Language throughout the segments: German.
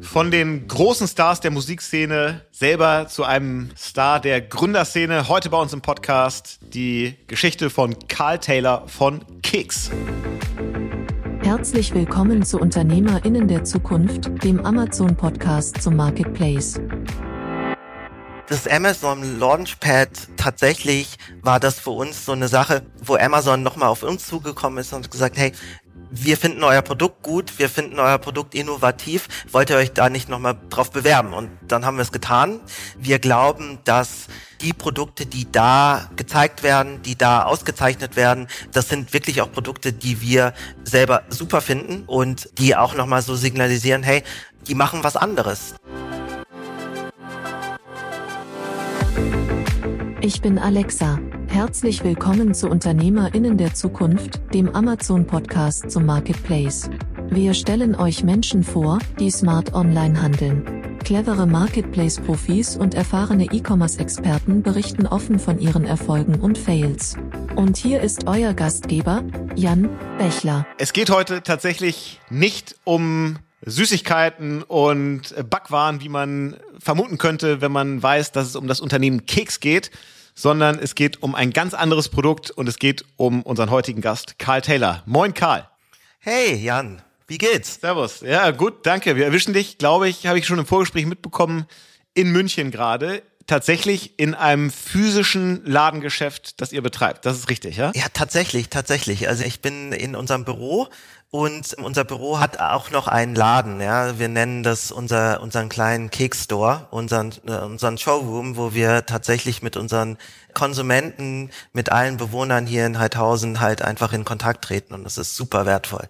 Von den großen Stars der Musikszene selber zu einem Star der Gründerszene. Heute bei uns im Podcast die Geschichte von Carl Taylor von Kicks. Herzlich willkommen zu UnternehmerInnen der Zukunft, dem Amazon-Podcast zum Marketplace. Das Amazon Launchpad tatsächlich war das für uns so eine Sache, wo Amazon nochmal auf uns zugekommen ist und gesagt, hey, wir finden euer Produkt gut, wir finden euer Produkt innovativ, wollt ihr euch da nicht nochmal drauf bewerben? Und dann haben wir es getan. Wir glauben, dass die Produkte, die da gezeigt werden, die da ausgezeichnet werden, das sind wirklich auch Produkte, die wir selber super finden und die auch nochmal so signalisieren, hey, die machen was anderes. Ich bin Alexa. Herzlich willkommen zu Unternehmerinnen der Zukunft, dem Amazon-Podcast zum Marketplace. Wir stellen euch Menschen vor, die smart online handeln. Clevere Marketplace-Profis und erfahrene E-Commerce-Experten berichten offen von ihren Erfolgen und Fails. Und hier ist euer Gastgeber, Jan Bechler. Es geht heute tatsächlich nicht um Süßigkeiten und Backwaren, wie man vermuten könnte, wenn man weiß, dass es um das Unternehmen Keks geht, sondern es geht um ein ganz anderes Produkt und es geht um unseren heutigen Gast, Karl Taylor. Moin, Karl. Hey, Jan. Wie geht's? Servus. Ja, gut, danke. Wir erwischen dich, glaube ich, habe ich schon im Vorgespräch mitbekommen, in München gerade. Tatsächlich in einem physischen Ladengeschäft, das ihr betreibt. Das ist richtig, ja? Ja, tatsächlich, tatsächlich. Also ich bin in unserem Büro und unser Büro hat auch noch einen Laden, ja. Wir nennen das unser, unseren kleinen Kekstore, unseren, äh, unseren Showroom, wo wir tatsächlich mit unseren Konsumenten, mit allen Bewohnern hier in Heidhausen halt einfach in Kontakt treten und das ist super wertvoll.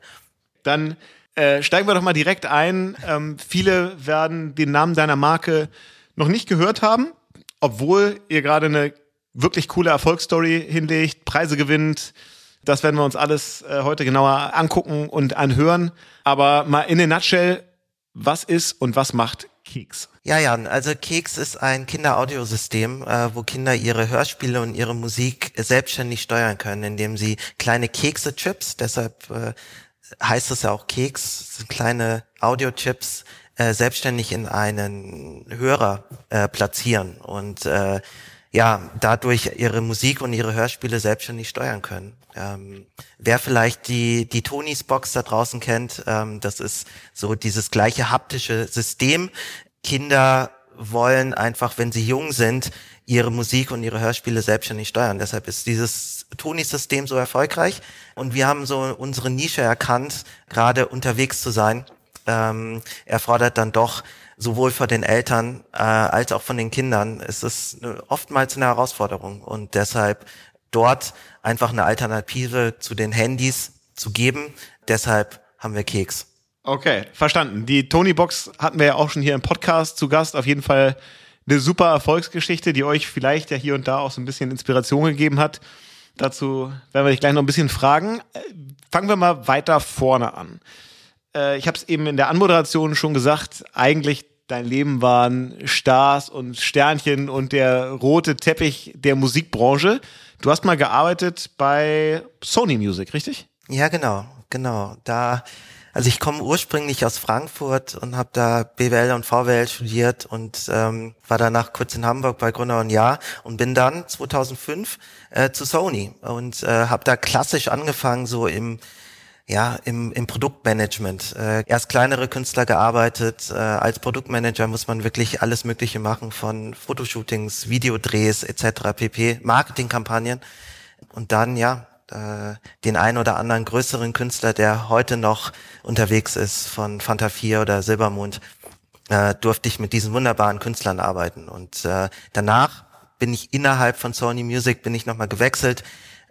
Dann äh, steigen wir doch mal direkt ein. Ähm, viele werden den Namen deiner Marke noch nicht gehört haben, obwohl ihr gerade eine wirklich coole Erfolgsstory hinlegt, Preise gewinnt, das werden wir uns alles äh, heute genauer angucken und anhören. Aber mal in a nutshell, was ist und was macht Keks? Ja, Jan, also Keks ist ein Kinderaudiosystem, äh, wo Kinder ihre Hörspiele und ihre Musik selbstständig steuern können, indem sie kleine Kekse-Chips, deshalb äh, heißt es ja auch Keks, kleine Audio-Chips, äh, selbstständig in einen Hörer äh, platzieren und äh, ja, dadurch ihre Musik und ihre Hörspiele selbstständig steuern können. Ähm, wer vielleicht die, die Tonys Box da draußen kennt, ähm, das ist so dieses gleiche haptische System. Kinder wollen einfach, wenn sie jung sind, ihre Musik und ihre Hörspiele selbstständig steuern. Deshalb ist dieses Tony-System so erfolgreich. Und wir haben so unsere Nische erkannt, gerade unterwegs zu sein. Ähm, erfordert dann doch sowohl von den Eltern äh, als auch von den Kindern ist es oftmals eine Herausforderung. Und deshalb dort einfach eine Alternative zu den Handys zu geben. Deshalb haben wir Keks. Okay, verstanden. Die Tony Box hatten wir ja auch schon hier im Podcast zu Gast. Auf jeden Fall eine super Erfolgsgeschichte, die euch vielleicht ja hier und da auch so ein bisschen Inspiration gegeben hat. Dazu werden wir dich gleich noch ein bisschen fragen. Äh, fangen wir mal weiter vorne an. Äh, ich habe es eben in der Anmoderation schon gesagt. Eigentlich dein Leben waren Stars und Sternchen und der rote Teppich der Musikbranche. Du hast mal gearbeitet bei Sony Music, richtig? Ja, genau, genau. Da, also ich komme ursprünglich aus Frankfurt und habe da BWL und VWL studiert und ähm, war danach kurz in Hamburg bei Gründer und Jahr und bin dann 2005 äh, zu Sony und äh, habe da klassisch angefangen so im ja, im, im Produktmanagement. Äh, erst kleinere Künstler gearbeitet. Äh, als Produktmanager muss man wirklich alles Mögliche machen, von Fotoshootings, Videodrehs etc. pp, Marketingkampagnen. Und dann, ja, äh, den ein oder anderen größeren Künstler, der heute noch unterwegs ist, von Fanta 4 oder Silbermond, äh, durfte ich mit diesen wunderbaren Künstlern arbeiten. Und äh, danach bin ich innerhalb von Sony Music, bin ich nochmal gewechselt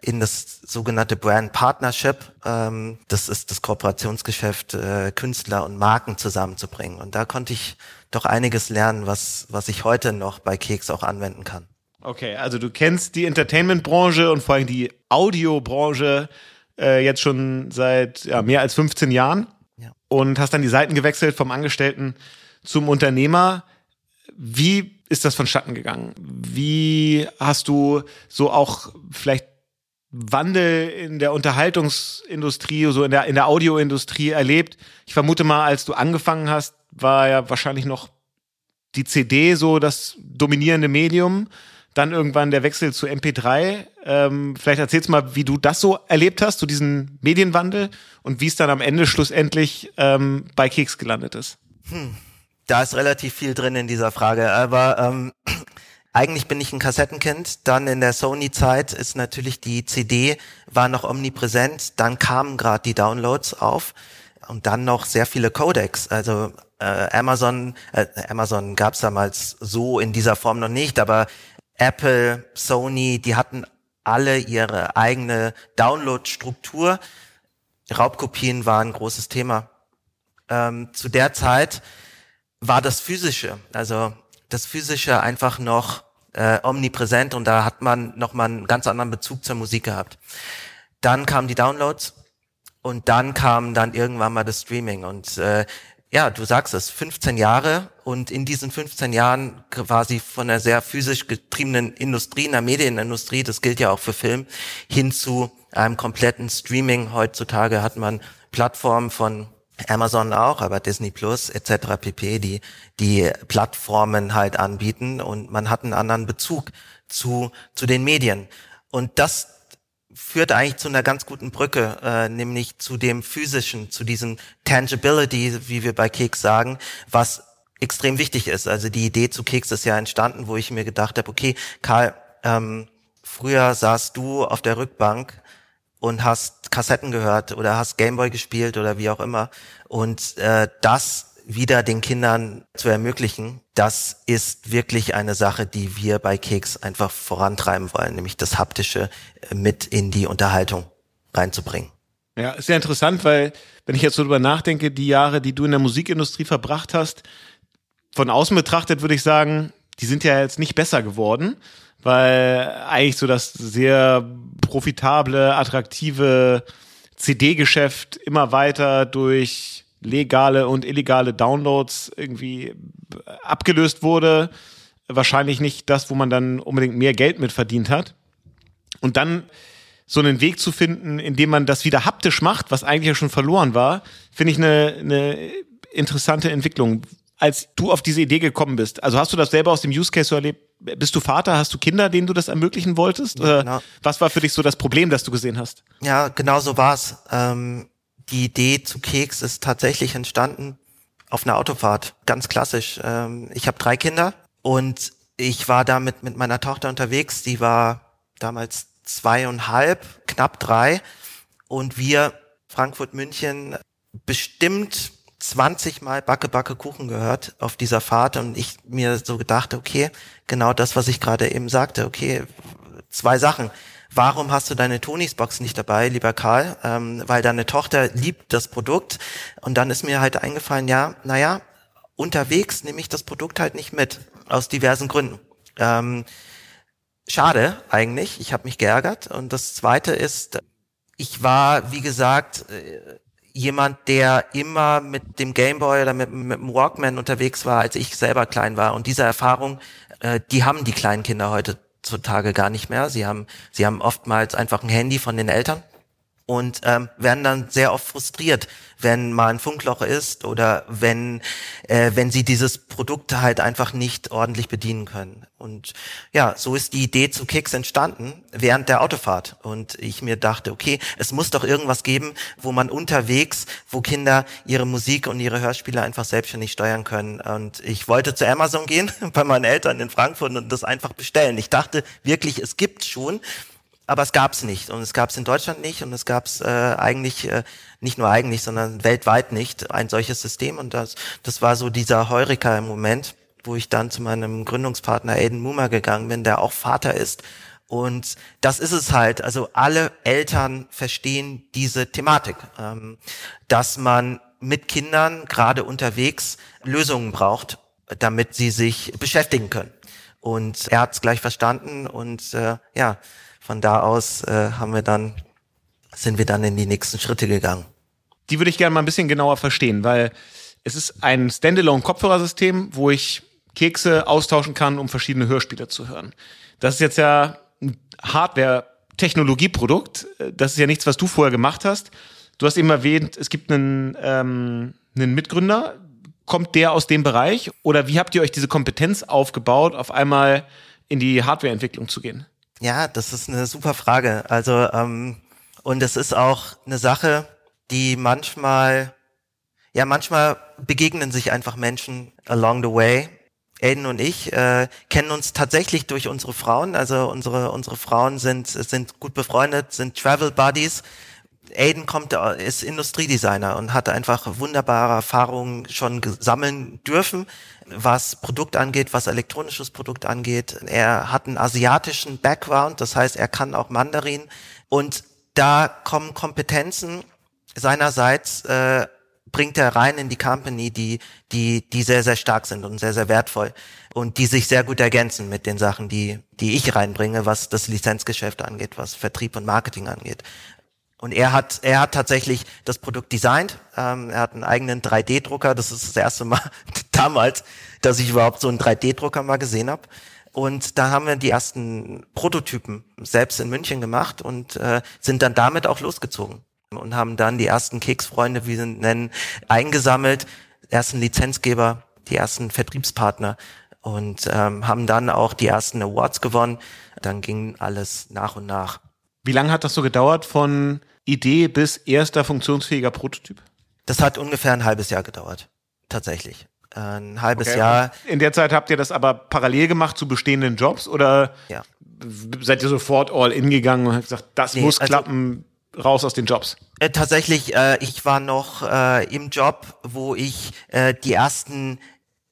in das sogenannte Brand Partnership. Ähm, das ist das Kooperationsgeschäft, äh, Künstler und Marken zusammenzubringen. Und da konnte ich doch einiges lernen, was, was ich heute noch bei Keks auch anwenden kann. Okay, also du kennst die Entertainment-Branche und vor allem die Audiobranche äh, jetzt schon seit ja, mehr als 15 Jahren ja. und hast dann die Seiten gewechselt vom Angestellten zum Unternehmer. Wie ist das vonstatten gegangen? Wie hast du so auch vielleicht Wandel in der Unterhaltungsindustrie, so in der, in der Audioindustrie erlebt. Ich vermute mal, als du angefangen hast, war ja wahrscheinlich noch die CD so das dominierende Medium. Dann irgendwann der Wechsel zu MP3. Ähm, vielleicht erzählst du mal, wie du das so erlebt hast, so diesen Medienwandel und wie es dann am Ende schlussendlich ähm, bei Keks gelandet ist. Hm. Da ist relativ viel drin in dieser Frage, aber ähm, eigentlich bin ich ein Kassettenkind. Dann in der Sony-Zeit ist natürlich die CD war noch omnipräsent. Dann kamen gerade die Downloads auf und dann noch sehr viele Codecs. Also äh, Amazon, äh, Amazon gab es damals so in dieser Form noch nicht, aber Apple, Sony, die hatten alle ihre eigene Download-Struktur. Raubkopien waren ein großes Thema. Ähm, zu der Zeit war das Physische, also das Physische einfach noch äh, omnipräsent und da hat man nochmal einen ganz anderen Bezug zur Musik gehabt. Dann kamen die Downloads und dann kam dann irgendwann mal das Streaming und äh, ja, du sagst es, 15 Jahre und in diesen 15 Jahren quasi von einer sehr physisch getriebenen Industrie, einer Medienindustrie, das gilt ja auch für Film, hin zu einem kompletten Streaming. Heutzutage hat man Plattformen von Amazon auch, aber Disney Plus etc. pp, die die Plattformen halt anbieten und man hat einen anderen Bezug zu zu den Medien und das führt eigentlich zu einer ganz guten Brücke, äh, nämlich zu dem physischen, zu diesem Tangibility, wie wir bei Keks sagen, was extrem wichtig ist. Also die Idee zu Keks ist ja entstanden, wo ich mir gedacht habe, okay, Karl, ähm, früher saßt du auf der Rückbank und hast Kassetten gehört oder hast Gameboy gespielt oder wie auch immer. Und äh, das wieder den Kindern zu ermöglichen, das ist wirklich eine Sache, die wir bei Keks einfach vorantreiben wollen, nämlich das Haptische äh, mit in die Unterhaltung reinzubringen. Ja, ist ja interessant, weil wenn ich jetzt so drüber nachdenke, die Jahre, die du in der Musikindustrie verbracht hast, von außen betrachtet würde ich sagen, die sind ja jetzt nicht besser geworden, weil eigentlich so das sehr profitable, attraktive CD-Geschäft immer weiter durch legale und illegale Downloads irgendwie abgelöst wurde. Wahrscheinlich nicht das, wo man dann unbedingt mehr Geld mit verdient hat. Und dann so einen Weg zu finden, in dem man das wieder haptisch macht, was eigentlich ja schon verloren war, finde ich eine, eine interessante Entwicklung. Als du auf diese Idee gekommen bist, also hast du das selber aus dem Use Case so erlebt, bist du Vater? Hast du Kinder, denen du das ermöglichen wolltest? Oder genau. was war für dich so das Problem, das du gesehen hast? Ja, genau so war's. Ähm, die Idee zu Keks ist tatsächlich entstanden auf einer Autofahrt. Ganz klassisch. Ähm, ich habe drei Kinder und ich war damit mit meiner Tochter unterwegs. Die war damals zweieinhalb, knapp drei. Und wir, Frankfurt, München, bestimmt 20 Mal Backe, Backe, Kuchen gehört auf dieser Fahrt und ich mir so gedacht, okay, genau das, was ich gerade eben sagte, okay, zwei Sachen. Warum hast du deine Tonys Box nicht dabei, lieber Karl? Ähm, weil deine Tochter liebt das Produkt. Und dann ist mir halt eingefallen, ja, naja, unterwegs nehme ich das Produkt halt nicht mit, aus diversen Gründen. Ähm, schade eigentlich, ich habe mich geärgert. Und das Zweite ist, ich war, wie gesagt, äh, jemand, der immer mit dem Gameboy oder mit, mit dem Walkman unterwegs war, als ich selber klein war. Und diese Erfahrung, äh, die haben die kleinen Kinder heutzutage gar nicht mehr. Sie haben, sie haben oftmals einfach ein Handy von den Eltern und ähm, werden dann sehr oft frustriert, wenn mal ein Funkloch ist oder wenn äh, wenn sie dieses Produkt halt einfach nicht ordentlich bedienen können. Und ja, so ist die Idee zu Kicks entstanden während der Autofahrt und ich mir dachte, okay, es muss doch irgendwas geben, wo man unterwegs, wo Kinder ihre Musik und ihre Hörspiele einfach selbstständig steuern können. Und ich wollte zu Amazon gehen bei meinen Eltern in Frankfurt und das einfach bestellen. Ich dachte wirklich, es gibt schon aber es gab es nicht. Und es gab es in Deutschland nicht. Und es gab es äh, eigentlich äh, nicht nur eigentlich, sondern weltweit nicht ein solches System. Und das das war so dieser Heureka im Moment, wo ich dann zu meinem Gründungspartner Aiden Muma gegangen bin, der auch Vater ist. Und das ist es halt. Also alle Eltern verstehen diese Thematik, ähm, dass man mit Kindern gerade unterwegs Lösungen braucht, damit sie sich beschäftigen können. Und er hat es gleich verstanden. Und äh, ja, von da aus äh, haben wir dann, sind wir dann in die nächsten Schritte gegangen. Die würde ich gerne mal ein bisschen genauer verstehen, weil es ist ein Standalone-Kopfhörersystem, wo ich Kekse austauschen kann, um verschiedene Hörspiele zu hören. Das ist jetzt ja ein Hardware Technologieprodukt. Das ist ja nichts, was du vorher gemacht hast. Du hast eben erwähnt, es gibt einen, ähm, einen Mitgründer. Kommt der aus dem Bereich? Oder wie habt ihr euch diese Kompetenz aufgebaut, auf einmal in die Hardwareentwicklung zu gehen? Ja, das ist eine super Frage. Also, ähm, und es ist auch eine Sache, die manchmal, ja, manchmal begegnen sich einfach Menschen along the way. Aiden und ich äh, kennen uns tatsächlich durch unsere Frauen. Also unsere unsere Frauen sind sind gut befreundet, sind Travel Buddies. Aiden kommt, ist Industriedesigner und hat einfach wunderbare Erfahrungen schon sammeln dürfen, was Produkt angeht, was elektronisches Produkt angeht. Er hat einen asiatischen Background, das heißt, er kann auch Mandarin und da kommen Kompetenzen seinerseits äh, bringt er rein in die Company, die die die sehr sehr stark sind und sehr sehr wertvoll und die sich sehr gut ergänzen mit den Sachen, die die ich reinbringe, was das Lizenzgeschäft angeht, was Vertrieb und Marketing angeht. Und er hat, er hat tatsächlich das Produkt designt. Ähm, er hat einen eigenen 3D-Drucker. Das ist das erste Mal damals, dass ich überhaupt so einen 3D-Drucker mal gesehen habe. Und da haben wir die ersten Prototypen selbst in München gemacht und äh, sind dann damit auch losgezogen und haben dann die ersten Keksfreunde, wie sie nennen, eingesammelt, ersten Lizenzgeber, die ersten Vertriebspartner und ähm, haben dann auch die ersten Awards gewonnen. Dann ging alles nach und nach. Wie lange hat das so gedauert von Idee bis erster funktionsfähiger Prototyp? Das hat ungefähr ein halbes Jahr gedauert, tatsächlich. Ein halbes okay. Jahr. In der Zeit habt ihr das aber parallel gemacht zu bestehenden Jobs oder ja. seid ihr sofort all in gegangen und habt gesagt, das nee, muss also, klappen, raus aus den Jobs? Äh, tatsächlich, äh, ich war noch äh, im Job, wo ich äh, die ersten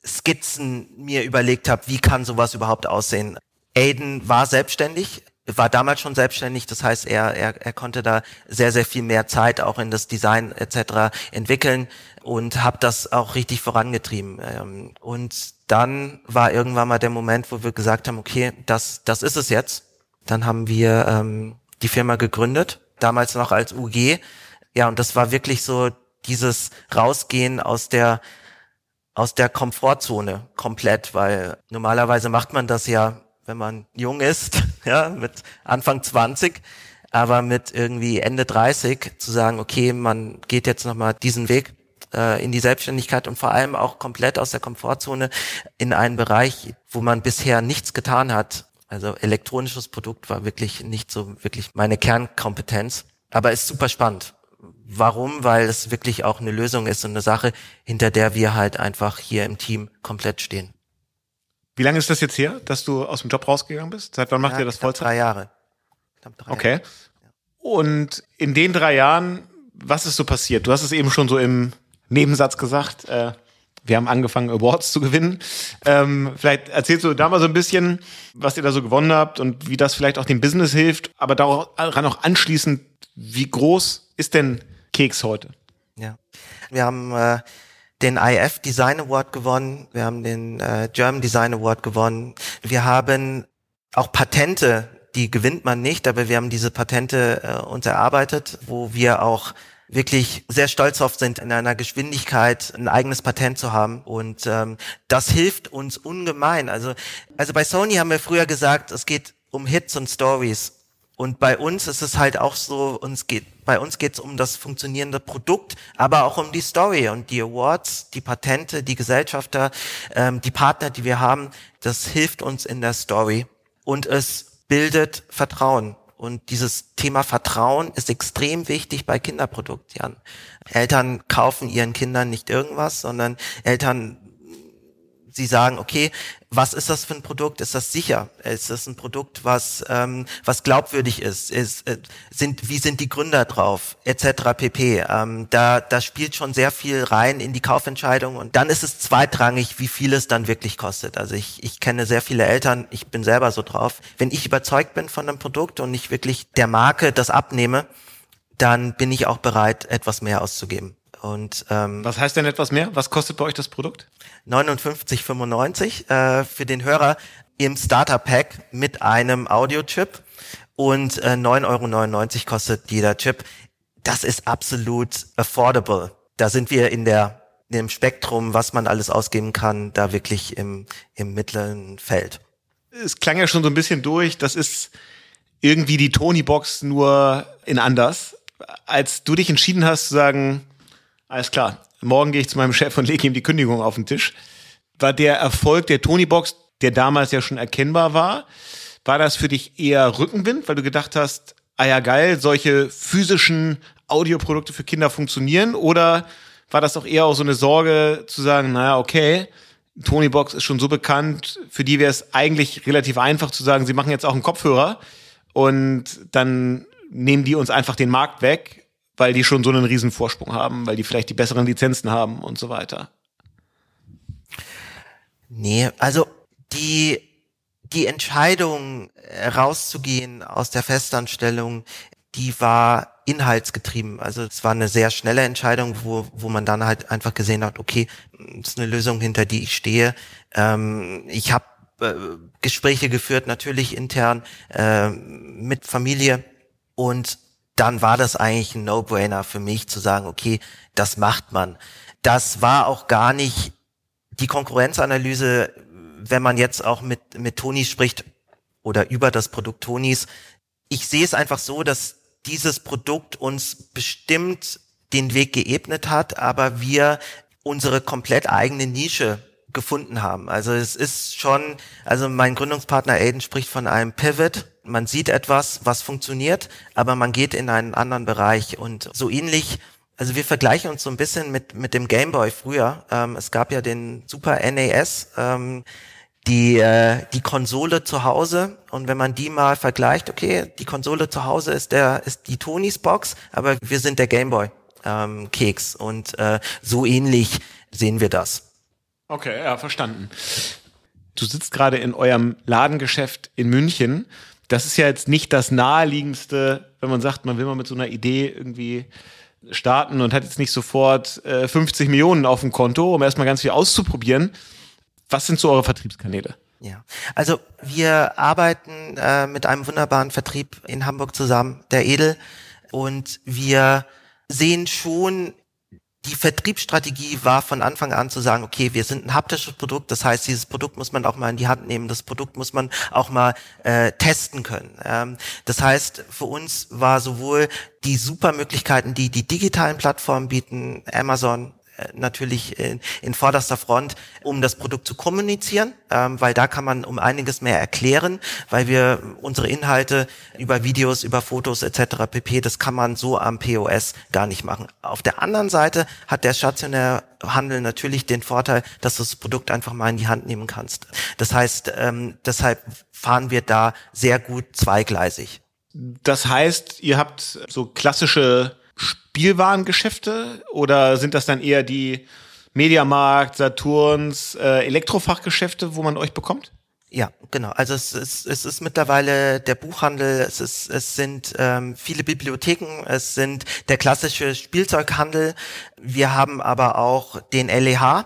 Skizzen mir überlegt habe, wie kann sowas überhaupt aussehen. Aiden war selbstständig, war damals schon selbstständig, das heißt, er, er, er konnte da sehr, sehr viel mehr Zeit auch in das Design etc. entwickeln und habe das auch richtig vorangetrieben. Ähm, und dann war irgendwann mal der Moment, wo wir gesagt haben, okay, das, das ist es jetzt. Dann haben wir ähm, die Firma gegründet, damals noch als UG. Ja, und das war wirklich so dieses Rausgehen aus der aus der Komfortzone komplett, weil normalerweise macht man das ja wenn man jung ist, ja, mit Anfang 20, aber mit irgendwie Ende 30 zu sagen, okay, man geht jetzt nochmal diesen Weg äh, in die Selbstständigkeit und vor allem auch komplett aus der Komfortzone in einen Bereich, wo man bisher nichts getan hat. Also elektronisches Produkt war wirklich nicht so wirklich meine Kernkompetenz, aber ist super spannend. Warum? Weil es wirklich auch eine Lösung ist und eine Sache, hinter der wir halt einfach hier im Team komplett stehen. Wie lange ist das jetzt her, dass du aus dem Job rausgegangen bist? Seit wann macht ja, ihr das Vollzeit? Drei Jahre. Drei okay. Jahre. Und in den drei Jahren, was ist so passiert? Du hast es eben schon so im Nebensatz gesagt. Äh, wir haben angefangen, Awards zu gewinnen. Ähm, vielleicht erzählst du da mal so ein bisschen, was ihr da so gewonnen habt und wie das vielleicht auch dem Business hilft. Aber daran auch anschließend, wie groß ist denn Keks heute? Ja, wir haben äh, den IF Design Award gewonnen, wir haben den äh, German Design Award gewonnen. Wir haben auch Patente, die gewinnt man nicht, aber wir haben diese Patente äh, uns erarbeitet, wo wir auch wirklich sehr stolz auf sind, in einer Geschwindigkeit ein eigenes Patent zu haben. Und ähm, das hilft uns ungemein. Also, also bei Sony haben wir früher gesagt, es geht um Hits und Stories. Und bei uns ist es halt auch so, uns geht, bei uns geht es um das funktionierende Produkt, aber auch um die Story und die Awards, die Patente, die Gesellschafter, ähm, die Partner, die wir haben. Das hilft uns in der Story und es bildet Vertrauen. Und dieses Thema Vertrauen ist extrem wichtig bei Kinderprodukten. Eltern kaufen ihren Kindern nicht irgendwas, sondern Eltern Sie sagen, okay, was ist das für ein Produkt? Ist das sicher? Ist das ein Produkt, was ähm, was glaubwürdig ist? ist äh, sind wie sind die Gründer drauf? Etc. pp. Ähm, da da spielt schon sehr viel rein in die Kaufentscheidung und dann ist es zweitrangig, wie viel es dann wirklich kostet. Also ich ich kenne sehr viele Eltern, ich bin selber so drauf. Wenn ich überzeugt bin von einem Produkt und ich wirklich der Marke das abnehme, dann bin ich auch bereit, etwas mehr auszugeben. Und ähm, was heißt denn etwas mehr? Was kostet bei euch das Produkt? 59,95 äh, für den Hörer im Starter Pack mit einem Audio-Chip und äh, 9,99 Euro kostet jeder Chip. Das ist absolut affordable. Da sind wir in der in dem Spektrum, was man alles ausgeben kann, da wirklich im, im mittleren Feld. Es klang ja schon so ein bisschen durch. Das ist irgendwie die Tony-Box nur in anders. Als du dich entschieden hast zu sagen, alles klar, morgen gehe ich zu meinem Chef und lege ihm die Kündigung auf den Tisch, war der Erfolg der Tony-Box, der damals ja schon erkennbar war, war das für dich eher Rückenwind, weil du gedacht hast, ah ja geil, solche physischen Audioprodukte für Kinder funktionieren? Oder war das auch eher auch so eine Sorge zu sagen, naja, okay, Tony Box ist schon so bekannt, für die wäre es eigentlich relativ einfach zu sagen, sie machen jetzt auch einen Kopfhörer und dann nehmen die uns einfach den Markt weg, weil die schon so einen riesen Vorsprung haben, weil die vielleicht die besseren Lizenzen haben und so weiter. Nee, also die, die Entscheidung rauszugehen aus der Festanstellung, die war inhaltsgetrieben. Also es war eine sehr schnelle Entscheidung, wo, wo man dann halt einfach gesehen hat, okay, das ist eine Lösung, hinter die ich stehe. Ähm, ich habe äh, Gespräche geführt, natürlich intern äh, mit Familie und dann war das eigentlich ein No-Brainer für mich zu sagen, okay, das macht man. Das war auch gar nicht die Konkurrenzanalyse, wenn man jetzt auch mit, mit Toni spricht oder über das Produkt Tonis. Ich sehe es einfach so, dass dieses Produkt uns bestimmt den Weg geebnet hat, aber wir unsere komplett eigene Nische gefunden haben. Also es ist schon, also mein Gründungspartner Aiden spricht von einem Pivot. Man sieht etwas, was funktioniert, aber man geht in einen anderen Bereich und so ähnlich. Also wir vergleichen uns so ein bisschen mit mit dem Gameboy früher. Ähm, es gab ja den Super NAS. Ähm, die, äh, die Konsole zu Hause und wenn man die mal vergleicht, okay, die Konsole zu Hause ist der ist die Tonys Box, aber wir sind der Gameboy ähm, Keks und äh, so ähnlich sehen wir das. Okay, ja, verstanden. Du sitzt gerade in eurem Ladengeschäft in München. Das ist ja jetzt nicht das naheliegendste, wenn man sagt, man will mal mit so einer Idee irgendwie starten und hat jetzt nicht sofort äh, 50 Millionen auf dem Konto, um erstmal ganz viel auszuprobieren. Was sind so eure Vertriebskanäle? Ja, also wir arbeiten äh, mit einem wunderbaren Vertrieb in Hamburg zusammen, der Edel, und wir sehen schon die Vertriebsstrategie war von Anfang an zu sagen, okay, wir sind ein haptisches Produkt, das heißt, dieses Produkt muss man auch mal in die Hand nehmen, das Produkt muss man auch mal äh, testen können. Ähm, das heißt, für uns war sowohl die super Möglichkeiten, die die digitalen Plattformen bieten, Amazon, natürlich in, in vorderster Front, um das Produkt zu kommunizieren, ähm, weil da kann man um einiges mehr erklären, weil wir unsere Inhalte über Videos, über Fotos etc. pp, das kann man so am POS gar nicht machen. Auf der anderen Seite hat der stationäre Handel natürlich den Vorteil, dass du das Produkt einfach mal in die Hand nehmen kannst. Das heißt, ähm, deshalb fahren wir da sehr gut zweigleisig. Das heißt, ihr habt so klassische Spielwarengeschäfte oder sind das dann eher die Mediamarkt, Saturns, äh, Elektrofachgeschäfte, wo man euch bekommt? Ja, genau. Also es ist, es ist mittlerweile der Buchhandel, es, ist, es sind ähm, viele Bibliotheken, es sind der klassische Spielzeughandel. Wir haben aber auch den LEH.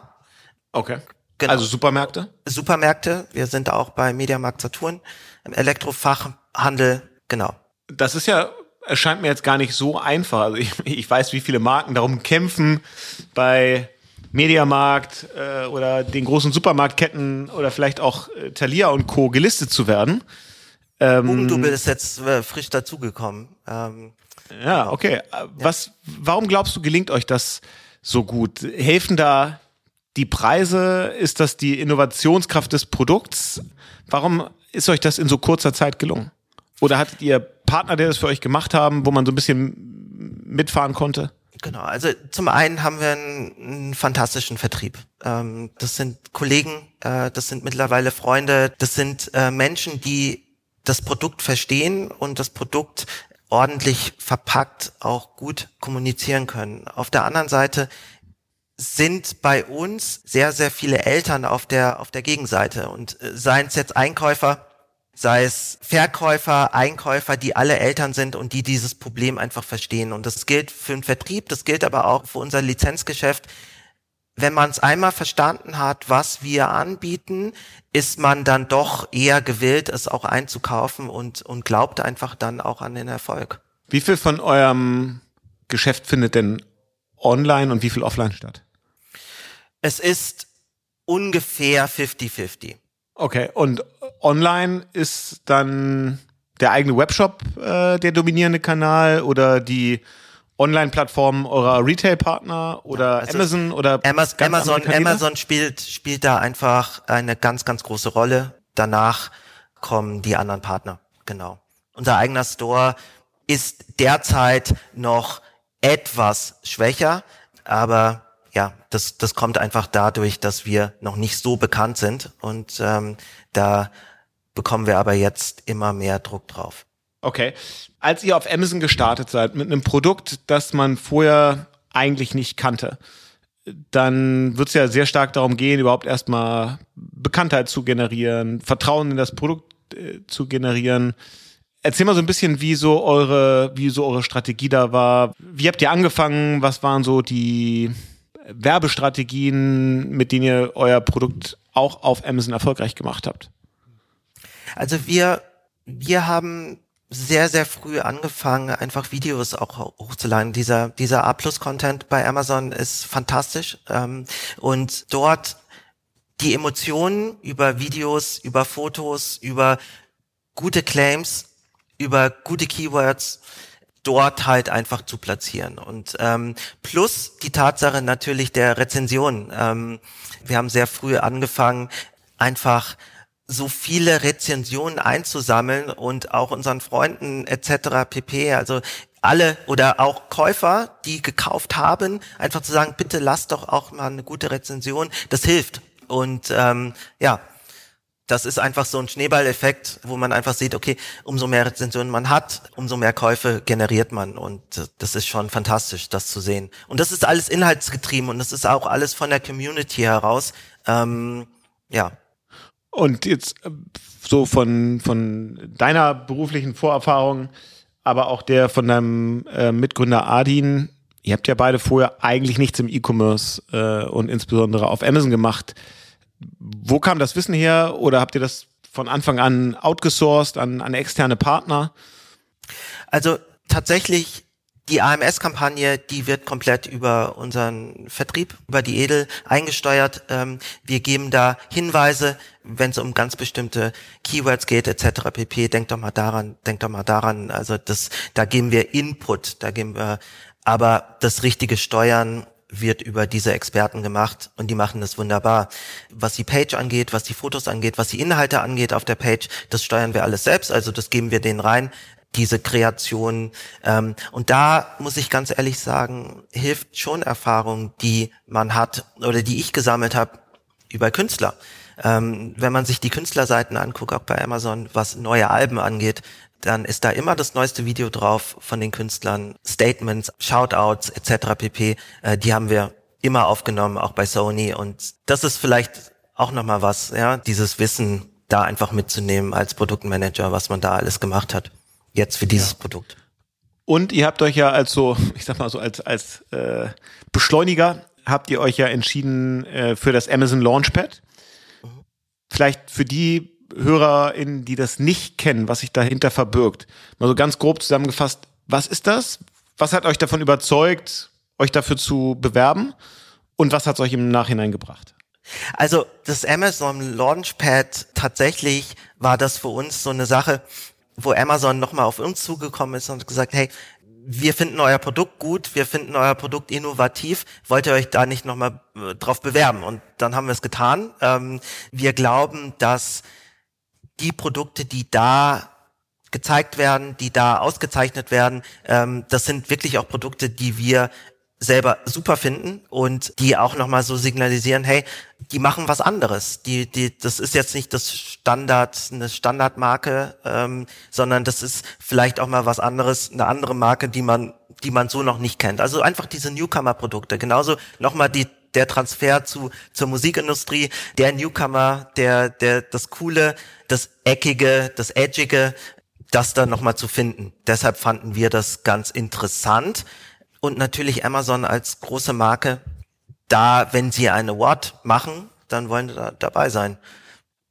Okay. Genau. Also Supermärkte? Supermärkte. Wir sind auch bei Mediamarkt Saturn, Elektrofachhandel, genau. Das ist ja erscheint mir jetzt gar nicht so einfach. Also ich, ich weiß, wie viele Marken darum kämpfen, bei Mediamarkt äh, oder den großen Supermarktketten oder vielleicht auch äh, Thalia und Co. gelistet zu werden. Ähm, du bist jetzt äh, frisch dazugekommen. Ähm, ja, okay. Was, warum glaubst du, gelingt euch das so gut? Helfen da die Preise? Ist das die Innovationskraft des Produkts? Warum ist euch das in so kurzer Zeit gelungen? Oder hattet ihr Partner, der das für euch gemacht haben, wo man so ein bisschen mitfahren konnte? Genau, also zum einen haben wir einen, einen fantastischen Vertrieb. Ähm, das sind Kollegen, äh, das sind mittlerweile Freunde, das sind äh, Menschen, die das Produkt verstehen und das Produkt ordentlich verpackt auch gut kommunizieren können. Auf der anderen Seite sind bei uns sehr, sehr viele Eltern auf der, auf der Gegenseite und äh, seien es jetzt Einkäufer, sei es Verkäufer, Einkäufer, die alle Eltern sind und die dieses Problem einfach verstehen. Und das gilt für den Vertrieb, das gilt aber auch für unser Lizenzgeschäft. Wenn man es einmal verstanden hat, was wir anbieten, ist man dann doch eher gewillt, es auch einzukaufen und, und glaubt einfach dann auch an den Erfolg. Wie viel von eurem Geschäft findet denn online und wie viel offline statt? Es ist ungefähr 50-50. Okay, und online ist dann der eigene Webshop äh, der dominierende Kanal oder die Online-Plattformen eurer Retail-Partner oder also Amazon oder Amazon, Amazon, Amazon spielt, spielt da einfach eine ganz, ganz große Rolle. Danach kommen die anderen Partner. Genau. Unser eigener Store ist derzeit noch etwas schwächer, aber das, das kommt einfach dadurch, dass wir noch nicht so bekannt sind und ähm, da bekommen wir aber jetzt immer mehr Druck drauf. Okay. Als ihr auf Amazon gestartet seid mit einem Produkt, das man vorher eigentlich nicht kannte, dann wird es ja sehr stark darum gehen, überhaupt erstmal Bekanntheit zu generieren, Vertrauen in das Produkt äh, zu generieren. Erzähl mal so ein bisschen, wie so eure, wie so eure Strategie da war. Wie habt ihr angefangen? Was waren so die Werbestrategien, mit denen ihr euer Produkt auch auf Amazon erfolgreich gemacht habt? Also wir, wir haben sehr, sehr früh angefangen, einfach Videos auch hochzuladen. Dieser, dieser A-Plus-Content bei Amazon ist fantastisch. Ähm, und dort die Emotionen über Videos, über Fotos, über gute Claims, über gute Keywords dort halt einfach zu platzieren. Und ähm, plus die Tatsache natürlich der Rezension. Ähm, wir haben sehr früh angefangen, einfach so viele Rezensionen einzusammeln und auch unseren Freunden etc. pp. Also alle oder auch Käufer, die gekauft haben, einfach zu sagen, bitte lasst doch auch mal eine gute Rezension. Das hilft. Und ähm, ja, das ist einfach so ein Schneeballeffekt, wo man einfach sieht, okay, umso mehr Rezensionen man hat, umso mehr Käufe generiert man. Und das ist schon fantastisch, das zu sehen. Und das ist alles inhaltsgetrieben und das ist auch alles von der Community heraus. Ähm, ja, und jetzt äh, so von, von deiner beruflichen Vorerfahrung, aber auch der von deinem äh, Mitgründer Adin, ihr habt ja beide vorher eigentlich nichts im E-Commerce äh, und insbesondere auf Amazon gemacht. Wo kam das Wissen her oder habt ihr das von Anfang an outgesourced an, an externe Partner? Also tatsächlich die AMS-Kampagne, die wird komplett über unseren Vertrieb, über die Edel eingesteuert. Ähm, wir geben da Hinweise, wenn es um ganz bestimmte Keywords geht, etc. pp. Denkt doch mal daran, denkt doch mal daran. Also das, da geben wir Input, da geben wir, aber das richtige Steuern wird über diese Experten gemacht und die machen das wunderbar. Was die Page angeht, was die Fotos angeht, was die Inhalte angeht auf der Page, das steuern wir alles selbst, also das geben wir denen rein diese Kreation. Ähm, und da muss ich ganz ehrlich sagen, hilft schon Erfahrung, die man hat oder die ich gesammelt habe über Künstler. Ähm, wenn man sich die Künstlerseiten anguckt, auch bei Amazon, was neue Alben angeht, dann ist da immer das neueste Video drauf von den Künstlern, Statements, Shoutouts etc. pp. Äh, die haben wir immer aufgenommen, auch bei Sony. Und das ist vielleicht auch nochmal was, ja, dieses Wissen da einfach mitzunehmen als Produktmanager, was man da alles gemacht hat jetzt für dieses ja. Produkt. Und ihr habt euch ja als so, ich sag mal so als als äh, Beschleuniger habt ihr euch ja entschieden äh, für das Amazon Launchpad. Mhm. Vielleicht für die HörerInnen, die das nicht kennen, was sich dahinter verbirgt. Mal so ganz grob zusammengefasst, was ist das? Was hat euch davon überzeugt, euch dafür zu bewerben? Und was hat es euch im Nachhinein gebracht? Also das Amazon Launchpad tatsächlich war das für uns so eine Sache, wo Amazon nochmal auf uns zugekommen ist und gesagt, hey, wir finden euer Produkt gut, wir finden euer Produkt innovativ, wollt ihr euch da nicht nochmal äh, drauf bewerben? Und dann haben wir es getan. Ähm, wir glauben, dass die Produkte, die da gezeigt werden, die da ausgezeichnet werden, ähm, das sind wirklich auch Produkte, die wir selber super finden und die auch nochmal so signalisieren, hey, die machen was anderes. Die, die, das ist jetzt nicht das Standard, eine Standardmarke, ähm, sondern das ist vielleicht auch mal was anderes, eine andere Marke, die man, die man so noch nicht kennt. Also einfach diese Newcomer-Produkte. Genauso nochmal die der Transfer zu zur Musikindustrie, der Newcomer, der der das coole, das eckige, das edgige, das dann nochmal zu finden. Deshalb fanden wir das ganz interessant und natürlich Amazon als große Marke. Da, wenn sie eine Award machen, dann wollen sie da dabei sein.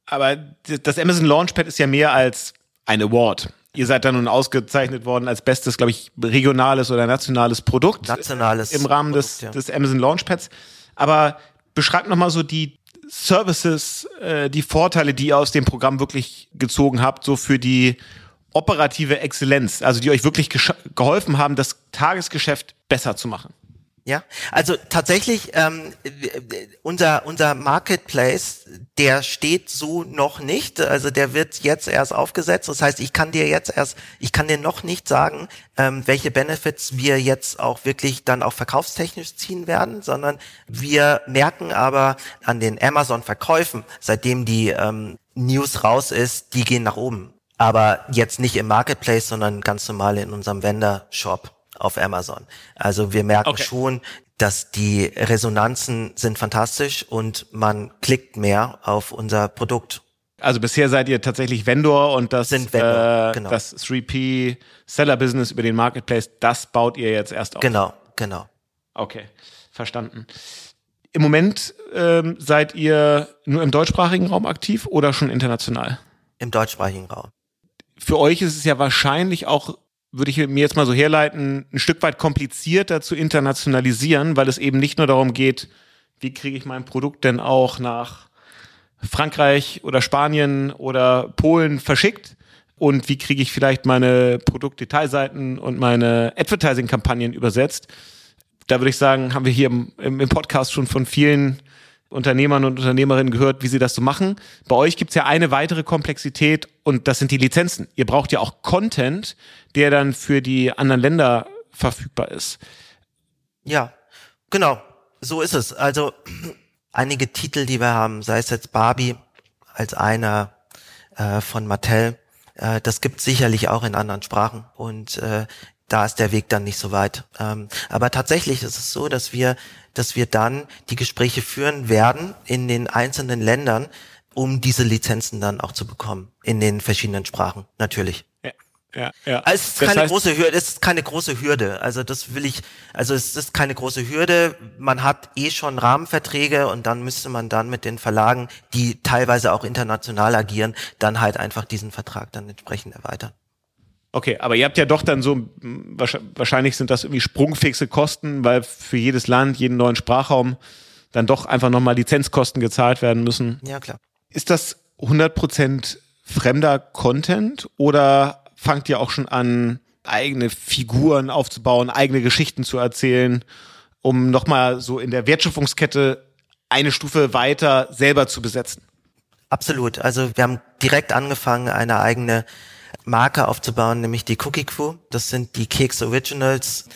Aber das Amazon Launchpad ist ja mehr als ein Award. Ihr seid dann nun ausgezeichnet worden als bestes, glaube ich, regionales oder nationales Produkt. Nationales. Im Rahmen Produkt, des, ja. des Amazon Launchpads. Aber beschreibt nochmal so die Services, äh, die Vorteile, die ihr aus dem Programm wirklich gezogen habt, so für die operative Exzellenz, also die euch wirklich geholfen haben, das Tagesgeschäft besser zu machen? Ja, also tatsächlich ähm, unser unser Marketplace, der steht so noch nicht. Also der wird jetzt erst aufgesetzt. Das heißt, ich kann dir jetzt erst, ich kann dir noch nicht sagen, ähm, welche Benefits wir jetzt auch wirklich dann auch verkaufstechnisch ziehen werden, sondern wir merken aber an den Amazon-Verkäufen, seitdem die ähm, News raus ist, die gehen nach oben. Aber jetzt nicht im Marketplace, sondern ganz normal in unserem Vendor-Shop auf Amazon. Also wir merken okay. schon, dass die Resonanzen sind fantastisch und man klickt mehr auf unser Produkt. Also bisher seid ihr tatsächlich Vendor und das, sind Vendor, äh, genau. das 3P Seller Business über den Marketplace, das baut ihr jetzt erst auf. Genau, genau. Okay, verstanden. Im Moment ähm, seid ihr nur im deutschsprachigen Raum aktiv oder schon international? Im deutschsprachigen Raum. Für euch ist es ja wahrscheinlich auch würde ich mir jetzt mal so herleiten, ein Stück weit komplizierter zu internationalisieren, weil es eben nicht nur darum geht, wie kriege ich mein Produkt denn auch nach Frankreich oder Spanien oder Polen verschickt und wie kriege ich vielleicht meine Produktdetailseiten und meine Advertising-Kampagnen übersetzt. Da würde ich sagen, haben wir hier im, im Podcast schon von vielen Unternehmern und Unternehmerinnen gehört, wie sie das so machen. Bei euch gibt's ja eine weitere Komplexität und das sind die Lizenzen. Ihr braucht ja auch Content, der dann für die anderen Länder verfügbar ist. Ja, genau. So ist es. Also einige Titel, die wir haben, sei es jetzt Barbie als einer äh, von Mattel, äh, das gibt sicherlich auch in anderen Sprachen und äh, da ist der Weg dann nicht so weit. Ähm, aber tatsächlich ist es so, dass wir dass wir dann die Gespräche führen werden in den einzelnen Ländern, um diese Lizenzen dann auch zu bekommen in den verschiedenen Sprachen, natürlich. Ja. Ja. Also es ist das keine große Hürde, es ist keine große Hürde. Also das will ich, also es ist keine große Hürde. Man hat eh schon Rahmenverträge und dann müsste man dann mit den Verlagen, die teilweise auch international agieren, dann halt einfach diesen Vertrag dann entsprechend erweitern. Okay, aber ihr habt ja doch dann so, wahrscheinlich sind das irgendwie sprungfixe Kosten, weil für jedes Land, jeden neuen Sprachraum dann doch einfach nochmal Lizenzkosten gezahlt werden müssen. Ja, klar. Ist das 100% fremder Content oder fangt ihr auch schon an, eigene Figuren aufzubauen, eigene Geschichten zu erzählen, um nochmal so in der Wertschöpfungskette eine Stufe weiter selber zu besetzen? Absolut. Also wir haben direkt angefangen, eine eigene Marke aufzubauen, nämlich die Cookie Crew. Das sind die Keks Originals.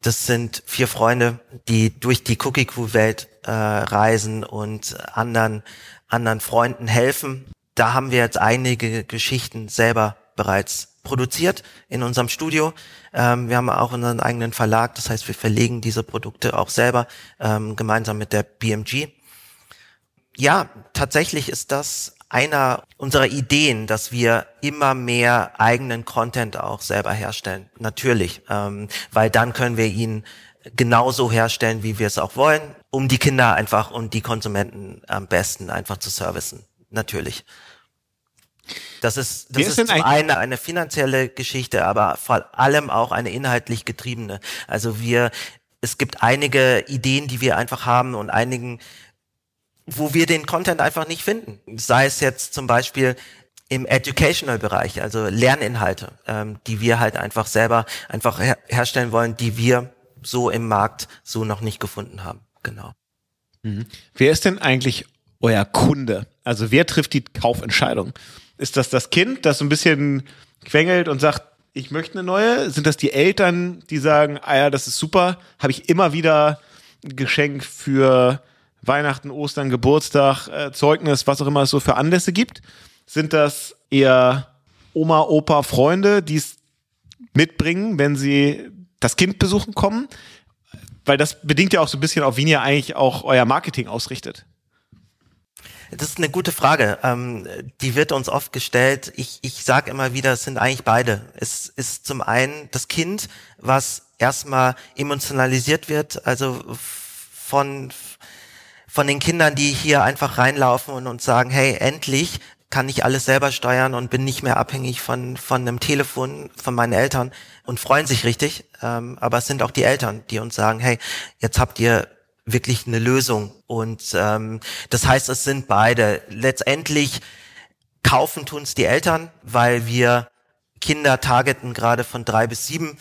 Das sind vier Freunde, die durch die Cookie Crew Welt äh, reisen und anderen anderen Freunden helfen. Da haben wir jetzt einige Geschichten selber bereits produziert in unserem Studio. Ähm, wir haben auch unseren eigenen Verlag, das heißt, wir verlegen diese Produkte auch selber ähm, gemeinsam mit der BMG. Ja, tatsächlich ist das einer unserer Ideen, dass wir immer mehr eigenen Content auch selber herstellen. Natürlich, ähm, weil dann können wir ihn genauso herstellen, wie wir es auch wollen, um die Kinder einfach und die Konsumenten am besten einfach zu servicen. Natürlich. Das ist, das ist, ist zum einen eine finanzielle Geschichte, aber vor allem auch eine inhaltlich getriebene. Also wir, es gibt einige Ideen, die wir einfach haben und einigen wo wir den Content einfach nicht finden. Sei es jetzt zum Beispiel im Educational-Bereich, also Lerninhalte, ähm, die wir halt einfach selber einfach her herstellen wollen, die wir so im Markt so noch nicht gefunden haben. Genau. Mhm. Wer ist denn eigentlich euer Kunde? Also wer trifft die Kaufentscheidung? Ist das das Kind, das so ein bisschen quengelt und sagt, ich möchte eine neue? Sind das die Eltern, die sagen, ah ja, das ist super, habe ich immer wieder ein Geschenk für Weihnachten, Ostern, Geburtstag, äh, Zeugnis, was auch immer es so für Anlässe gibt? Sind das eher Oma, Opa, Freunde, die es mitbringen, wenn sie das Kind besuchen kommen? Weil das bedingt ja auch so ein bisschen auf, wie ihr eigentlich auch euer Marketing ausrichtet. Das ist eine gute Frage. Ähm, die wird uns oft gestellt. Ich, ich sage immer wieder, es sind eigentlich beide. Es ist zum einen das Kind, was erstmal emotionalisiert wird, also von von den Kindern, die hier einfach reinlaufen und uns sagen, hey, endlich kann ich alles selber steuern und bin nicht mehr abhängig von, von einem Telefon von meinen Eltern und freuen sich richtig. Ähm, aber es sind auch die Eltern, die uns sagen, hey, jetzt habt ihr wirklich eine Lösung. Und ähm, das heißt, es sind beide. Letztendlich kaufen tun's die Eltern, weil wir Kinder targeten gerade von drei bis sieben.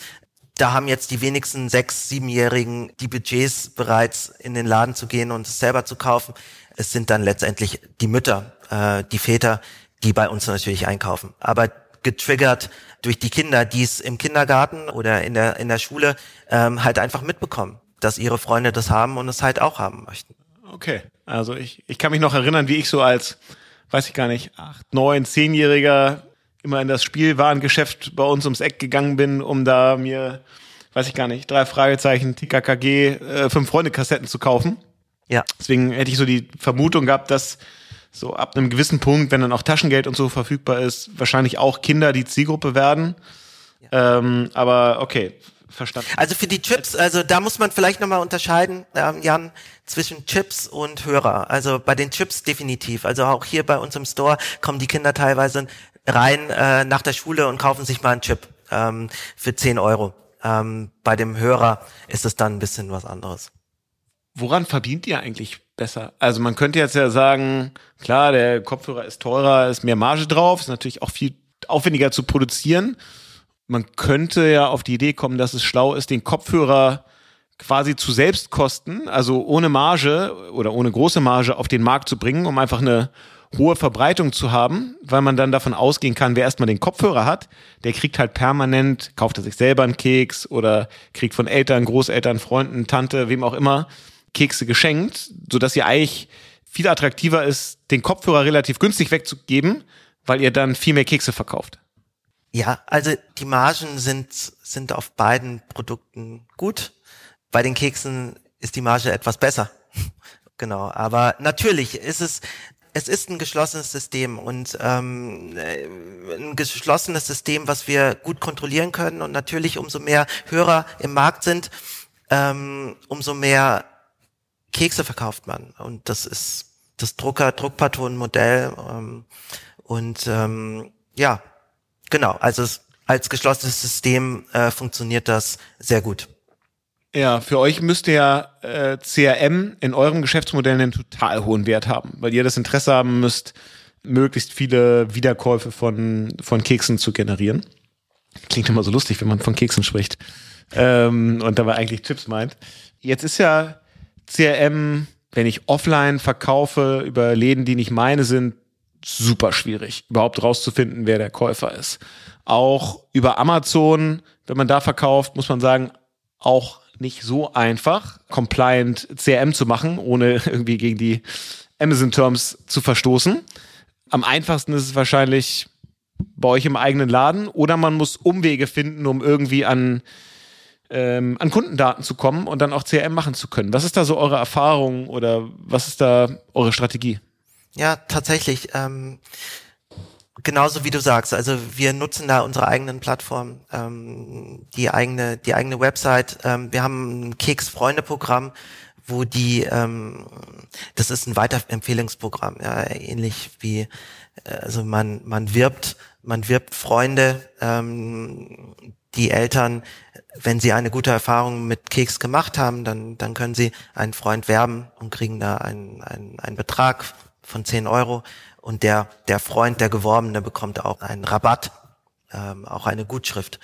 Da haben jetzt die wenigsten sechs, siebenjährigen die Budgets bereits in den Laden zu gehen und es selber zu kaufen. Es sind dann letztendlich die Mütter, äh, die Väter, die bei uns natürlich einkaufen. Aber getriggert durch die Kinder, die es im Kindergarten oder in der, in der Schule ähm, halt einfach mitbekommen, dass ihre Freunde das haben und es halt auch haben möchten. Okay, also ich, ich kann mich noch erinnern, wie ich so als, weiß ich gar nicht, acht, neun, zehnjähriger immer in das Spielwarengeschäft bei uns ums Eck gegangen bin, um da mir, weiß ich gar nicht, drei Fragezeichen, TKKG, äh, fünf Freunde Kassetten zu kaufen. Ja. Deswegen hätte ich so die Vermutung gehabt, dass so ab einem gewissen Punkt, wenn dann auch Taschengeld und so verfügbar ist, wahrscheinlich auch Kinder die Zielgruppe werden. Ja. Ähm, aber okay, verstanden. Also für die Chips, also da muss man vielleicht nochmal unterscheiden, ähm, Jan, zwischen Chips und Hörer. Also bei den Chips definitiv. Also auch hier bei uns im Store kommen die Kinder teilweise rein äh, nach der Schule und kaufen sich mal einen Chip ähm, für 10 Euro. Ähm, bei dem Hörer ist es dann ein bisschen was anderes. Woran verdient ihr eigentlich besser? Also man könnte jetzt ja sagen, klar, der Kopfhörer ist teurer, ist mehr Marge drauf, ist natürlich auch viel aufwendiger zu produzieren. Man könnte ja auf die Idee kommen, dass es schlau ist, den Kopfhörer quasi zu Selbstkosten, also ohne Marge oder ohne große Marge auf den Markt zu bringen, um einfach eine hohe Verbreitung zu haben, weil man dann davon ausgehen kann, wer erstmal den Kopfhörer hat, der kriegt halt permanent, kauft er sich selber einen Keks oder kriegt von Eltern, Großeltern, Freunden, Tante, wem auch immer, Kekse geschenkt, sodass ihr eigentlich viel attraktiver ist, den Kopfhörer relativ günstig wegzugeben, weil ihr dann viel mehr Kekse verkauft. Ja, also die Margen sind, sind auf beiden Produkten gut. Bei den Keksen ist die Marge etwas besser. genau, aber natürlich ist es es ist ein geschlossenes System und ähm, ein geschlossenes System, was wir gut kontrollieren können. Und natürlich, umso mehr Hörer im Markt sind, ähm, umso mehr Kekse verkauft man. Und das ist das Drucker, Druckpatronenmodell. Ähm, und ähm, ja, genau, also es, als geschlossenes System äh, funktioniert das sehr gut. Ja, für euch müsste ja äh, CRM in eurem Geschäftsmodell einen total hohen Wert haben, weil ihr das Interesse haben müsst, möglichst viele Wiederkäufe von, von Keksen zu generieren. Klingt immer so lustig, wenn man von Keksen spricht. Ähm, und dabei eigentlich Chips meint. Jetzt ist ja CRM, wenn ich offline verkaufe über Läden, die nicht meine sind, super schwierig, überhaupt rauszufinden, wer der Käufer ist. Auch über Amazon, wenn man da verkauft, muss man sagen, auch nicht so einfach, compliant CRM zu machen, ohne irgendwie gegen die Amazon-Terms zu verstoßen. Am einfachsten ist es wahrscheinlich bei euch im eigenen Laden oder man muss Umwege finden, um irgendwie an, ähm, an Kundendaten zu kommen und dann auch CRM machen zu können. Was ist da so eure Erfahrung oder was ist da eure Strategie? Ja, tatsächlich. Ähm, genauso wie du sagst, also wir nutzen da unsere eigenen Plattformen, ähm, die eigene, die eigene Website. Ähm, wir haben ein Keks-Freunde-Programm, wo die, ähm, das ist ein Weiterempfehlungsprogramm, ja, ähnlich wie, äh, also man, man wirbt, man wirbt Freunde, ähm, die Eltern, wenn sie eine gute Erfahrung mit Keks gemacht haben, dann, dann können sie einen Freund werben und kriegen da einen, einen, einen Betrag von 10 Euro und der, der Freund, der Geworbene bekommt auch einen Rabatt, ähm, auch eine Gutschrift.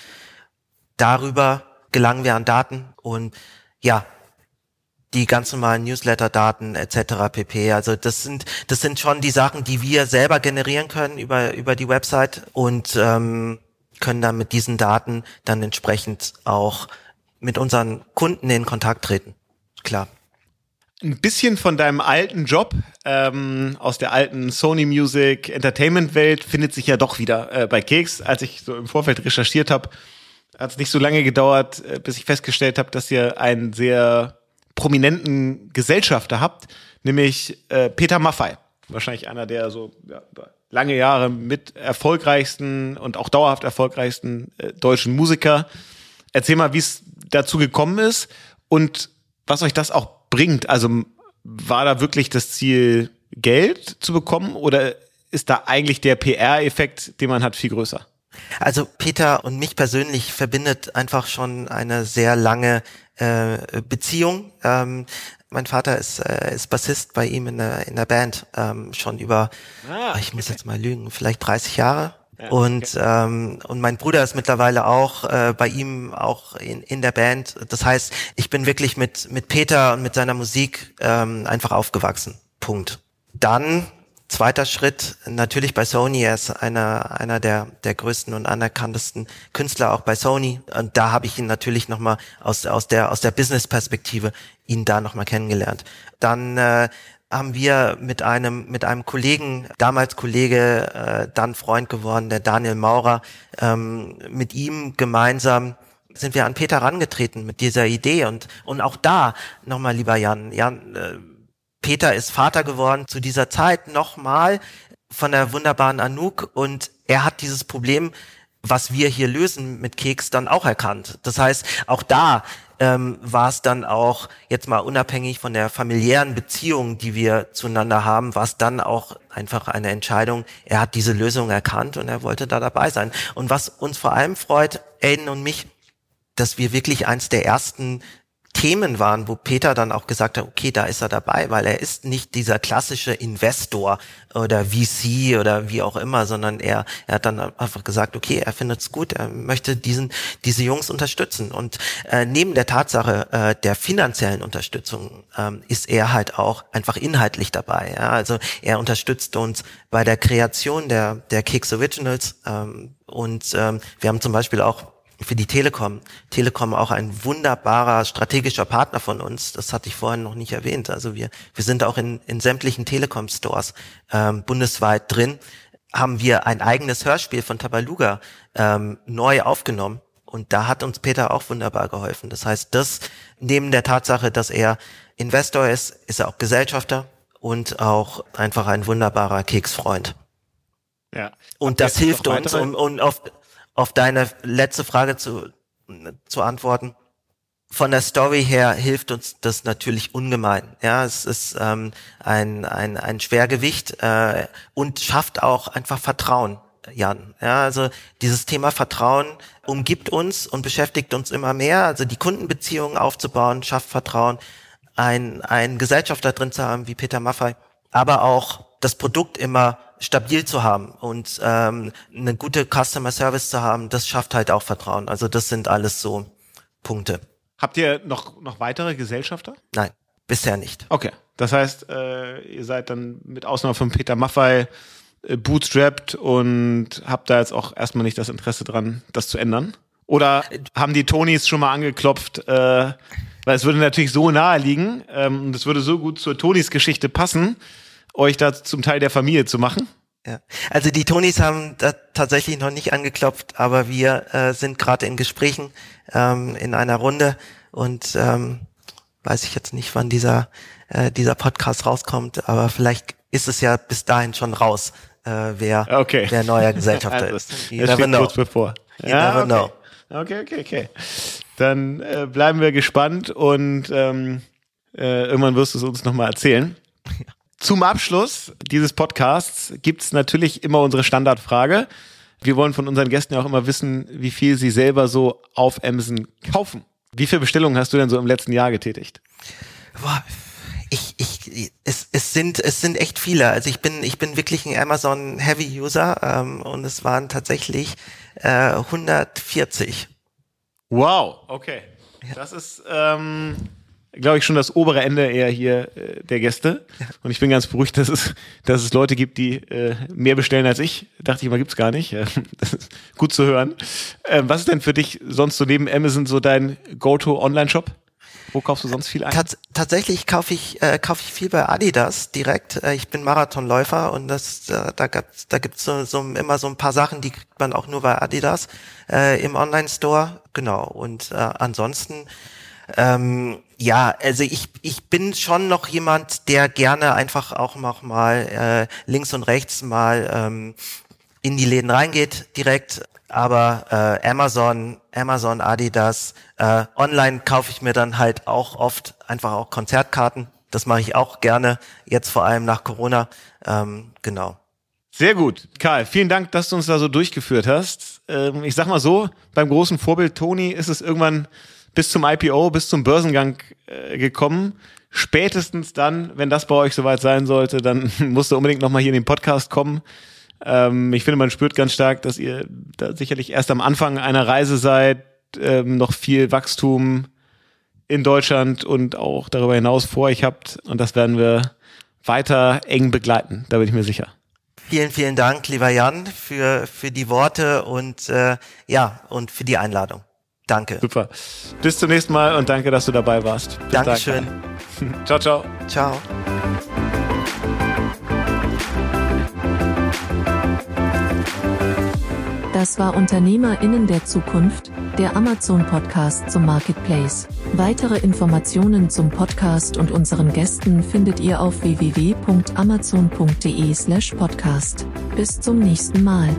Darüber gelangen wir an Daten und ja, die ganz normalen Newsletter-Daten etc. pp. Also das sind das sind schon die Sachen, die wir selber generieren können über über die Website und ähm, können dann mit diesen Daten dann entsprechend auch mit unseren Kunden in Kontakt treten. Klar ein bisschen von deinem alten Job ähm, aus der alten Sony Music Entertainment Welt findet sich ja doch wieder äh, bei Keks. Als ich so im Vorfeld recherchiert habe, hat es nicht so lange gedauert, äh, bis ich festgestellt habe, dass ihr einen sehr prominenten Gesellschafter habt, nämlich äh, Peter Maffei. Wahrscheinlich einer der so ja, lange Jahre mit erfolgreichsten und auch dauerhaft erfolgreichsten äh, deutschen Musiker. Erzähl mal, wie es dazu gekommen ist und was euch das auch bringt. Also war da wirklich das Ziel, Geld zu bekommen oder ist da eigentlich der PR-Effekt, den man hat, viel größer? Also Peter und mich persönlich verbindet einfach schon eine sehr lange äh, Beziehung. Ähm, mein Vater ist, äh, ist Bassist bei ihm in der, in der Band ähm, schon über, ah, ich muss jetzt mal lügen, vielleicht 30 Jahre. Ja, und okay. ähm, und mein Bruder ist mittlerweile auch äh, bei ihm auch in, in der Band. Das heißt, ich bin wirklich mit mit Peter und mit seiner Musik ähm, einfach aufgewachsen. Punkt. Dann zweiter Schritt natürlich bei Sony. Er ist einer einer der der größten und anerkanntesten Künstler auch bei Sony. Und da habe ich ihn natürlich noch mal aus aus der aus der Business Perspektive ihn da noch mal kennengelernt. Dann äh, haben wir mit einem mit einem Kollegen, damals Kollege, äh, dann Freund geworden, der Daniel Maurer, ähm, mit ihm gemeinsam sind wir an Peter rangetreten mit dieser Idee und und auch da nochmal lieber Jan, Jan äh, Peter ist Vater geworden zu dieser Zeit nochmal von der wunderbaren Anouk und er hat dieses Problem was wir hier lösen mit Keks dann auch erkannt. Das heißt, auch da ähm, war es dann auch, jetzt mal unabhängig von der familiären Beziehung, die wir zueinander haben, war es dann auch einfach eine Entscheidung. Er hat diese Lösung erkannt und er wollte da dabei sein. Und was uns vor allem freut, Aiden und mich, dass wir wirklich eins der ersten Themen waren, wo Peter dann auch gesagt hat, okay, da ist er dabei, weil er ist nicht dieser klassische Investor oder VC oder wie auch immer, sondern er, er hat dann einfach gesagt, okay, er findet es gut, er möchte diesen, diese Jungs unterstützen. Und äh, neben der Tatsache äh, der finanziellen Unterstützung ähm, ist er halt auch einfach inhaltlich dabei. Ja? Also er unterstützt uns bei der Kreation der, der Kicks Originals ähm, und ähm, wir haben zum Beispiel auch für die Telekom. Telekom auch ein wunderbarer strategischer Partner von uns. Das hatte ich vorhin noch nicht erwähnt. Also wir, wir sind auch in, in sämtlichen Telekom-Stores ähm, bundesweit drin. Haben wir ein eigenes Hörspiel von Tabaluga ähm, neu aufgenommen. Und da hat uns Peter auch wunderbar geholfen. Das heißt, das neben der Tatsache, dass er Investor ist, ist er auch Gesellschafter und auch einfach ein wunderbarer Keksfreund. Ja. Und das hilft uns, um, um auf, auf deine letzte Frage zu, zu antworten. Von der Story her hilft uns das natürlich ungemein. Ja, es ist ähm, ein, ein, ein Schwergewicht äh, und schafft auch einfach Vertrauen, Jan. Ja, also dieses Thema Vertrauen umgibt uns und beschäftigt uns immer mehr. Also die Kundenbeziehungen aufzubauen, schafft Vertrauen. Ein, ein Gesellschafter drin zu haben wie Peter Maffei, aber auch das Produkt immer stabil zu haben und ähm, eine gute Customer Service zu haben, das schafft halt auch Vertrauen. Also das sind alles so Punkte. Habt ihr noch, noch weitere Gesellschafter? Nein, bisher nicht. Okay. Das heißt, äh, ihr seid dann mit Ausnahme von Peter Maffei äh, bootstrapped und habt da jetzt auch erstmal nicht das Interesse dran, das zu ändern? Oder haben die Tonys schon mal angeklopft, äh, weil es würde natürlich so nahe liegen ähm, und es würde so gut zur Tonys Geschichte passen, euch da zum Teil der Familie zu machen? Ja. Also die Tonis haben da tatsächlich noch nicht angeklopft, aber wir äh, sind gerade in Gesprächen ähm, in einer Runde und ähm, weiß ich jetzt nicht, wann dieser äh, dieser Podcast rauskommt, aber vielleicht ist es ja bis dahin schon raus, äh, wer okay. wer neuer Gesellschafter also, ist. You never know. kurz bevor. You ja, never okay. know. Okay, okay, okay. Dann äh, bleiben wir gespannt und ähm, äh, irgendwann wirst du es uns nochmal erzählen. Zum Abschluss dieses Podcasts gibt's natürlich immer unsere Standardfrage. Wir wollen von unseren Gästen ja auch immer wissen, wie viel sie selber so auf Amazon kaufen. Wie viele Bestellungen hast du denn so im letzten Jahr getätigt? Boah, ich, ich, es, es sind, es sind echt viele. Also ich bin, ich bin wirklich ein Amazon Heavy User ähm, und es waren tatsächlich äh, 140. Wow, okay. Das ist ähm, glaube ich, schon das obere Ende eher hier äh, der Gäste. Und ich bin ganz beruhigt, dass es, dass es Leute gibt, die äh, mehr bestellen als ich. Dachte ich mal, gibt's gar nicht. das ist gut zu hören. Ähm, was ist denn für dich sonst so neben Amazon so dein Go-To-Online-Shop? Wo kaufst du sonst viel ein? Tats tatsächlich kaufe ich, äh, kaufe ich viel bei Adidas direkt. Äh, ich bin Marathonläufer und das, äh, da, gibt's, da gibt's so, so immer so ein paar Sachen, die kriegt man auch nur bei Adidas äh, im Online-Store. Genau. Und äh, ansonsten ähm, ja, also ich, ich bin schon noch jemand, der gerne einfach auch noch mal äh, links und rechts mal ähm, in die Läden reingeht direkt. Aber äh, Amazon, Amazon, Adidas, äh, online kaufe ich mir dann halt auch oft einfach auch Konzertkarten. Das mache ich auch gerne, jetzt vor allem nach Corona. Ähm, genau. Sehr gut. Karl, vielen Dank, dass du uns da so durchgeführt hast. Ähm, ich sag mal so, beim großen Vorbild Toni ist es irgendwann bis zum IPO, bis zum Börsengang äh, gekommen. Spätestens dann, wenn das bei euch soweit sein sollte, dann musst du unbedingt nochmal hier in den Podcast kommen, Ähm, ich finde, man spürt ganz stark, dass ihr da sicherlich erst am Anfang einer Reise seid, ähm, noch viel Wachstum in Deutschland und auch darüber hinaus vor euch habt. Und das werden wir weiter eng begleiten, da bin ich mir sicher. Vielen, vielen Dank, lieber Jan, für, für die Worte und äh, ja, und für die Einladung. Danke. Super. Bis zum nächsten Mal und danke, dass du dabei warst. Bis Dankeschön. ciao, ciao. Ciao. Das war Unternehmerinnen der Zukunft, der Amazon Podcast zum Marketplace. Weitere Informationen zum Podcast und unseren Gästen findet ihr auf www.amazon.de/podcast. Bis zum nächsten Mal.